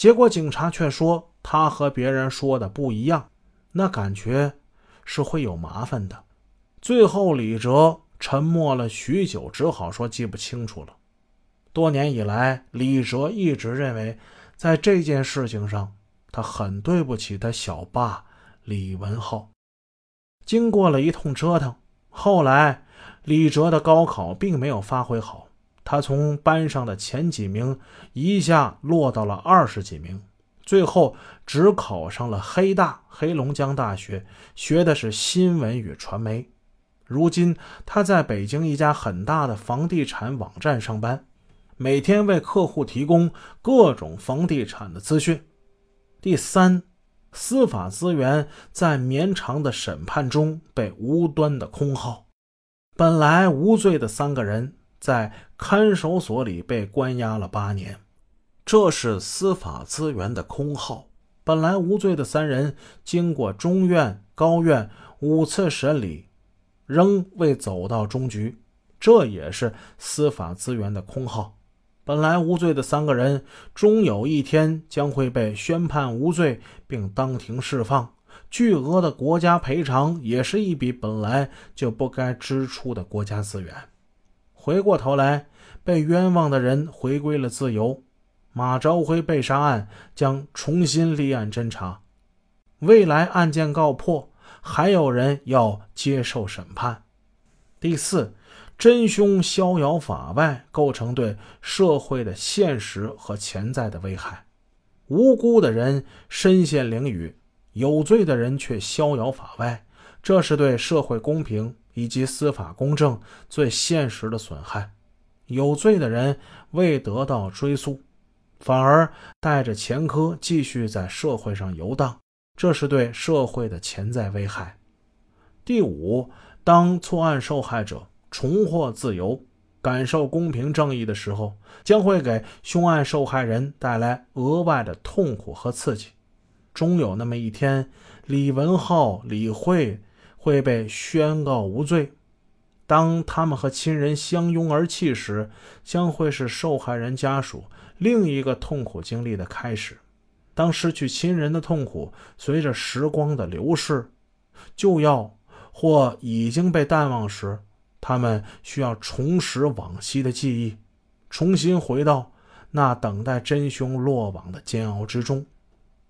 结果警察却说他和别人说的不一样，那感觉是会有麻烦的。最后，李哲沉默了许久，只好说记不清楚了。多年以来，李哲一直认为，在这件事情上，他很对不起他小爸李文浩。经过了一通折腾，后来李哲的高考并没有发挥好，他从班上的前几名一下落到了二十几名，最后只考上了黑大黑龙江大学，学的是新闻与传媒。如今，他在北京一家很大的房地产网站上班，每天为客户提供各种房地产的资讯。第三，司法资源在绵长的审判中被无端的空耗。本来无罪的三个人在看守所里被关押了八年，这是司法资源的空耗。本来无罪的三人经过中院、高院五次审理。仍未走到终局，这也是司法资源的空耗。本来无罪的三个人，终有一天将会被宣判无罪，并当庭释放。巨额的国家赔偿也是一笔本来就不该支出的国家资源。回过头来，被冤枉的人回归了自由。马朝辉被杀案将重新立案侦查，未来案件告破。还有人要接受审判。第四，真凶逍遥法外，构成对社会的现实和潜在的危害。无辜的人身陷囹圄，有罪的人却逍遥法外，这是对社会公平以及司法公正最现实的损害。有罪的人未得到追诉，反而带着前科继续在社会上游荡。这是对社会的潜在危害。第五，当错案受害者重获自由，感受公平正义的时候，将会给凶案受害人带来额外的痛苦和刺激。终有那么一天，李文浩、李慧会被宣告无罪。当他们和亲人相拥而泣时，将会是受害人家属另一个痛苦经历的开始。当失去亲人的痛苦随着时光的流逝就要或已经被淡忘时，他们需要重拾往昔的记忆，重新回到那等待真凶落网的煎熬之中。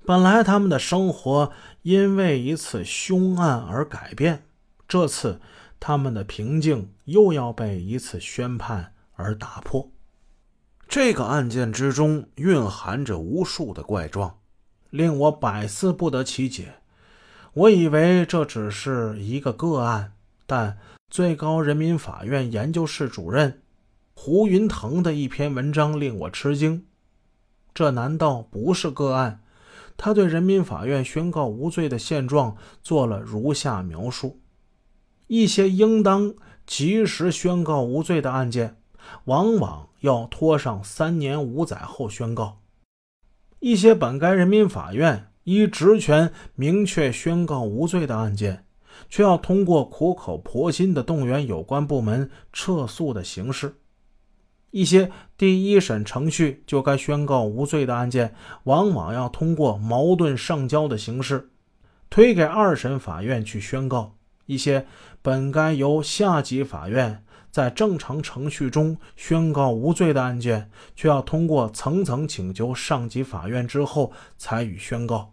本来他们的生活因为一次凶案而改变，这次他们的平静又要被一次宣判而打破。这个案件之中蕴含着无数的怪状。令我百思不得其解。我以为这只是一个个案，但最高人民法院研究室主任胡云腾的一篇文章令我吃惊。这难道不是个案？他对人民法院宣告无罪的现状做了如下描述：一些应当及时宣告无罪的案件，往往要拖上三年五载后宣告。一些本该人民法院依职权明确宣告无罪的案件，却要通过苦口婆心的动员有关部门撤诉的形式；一些第一审程序就该宣告无罪的案件，往往要通过矛盾上交的形式，推给二审法院去宣告；一些本该由下级法院。在正常程序中宣告无罪的案件，却要通过层层请求上级法院之后才予宣告。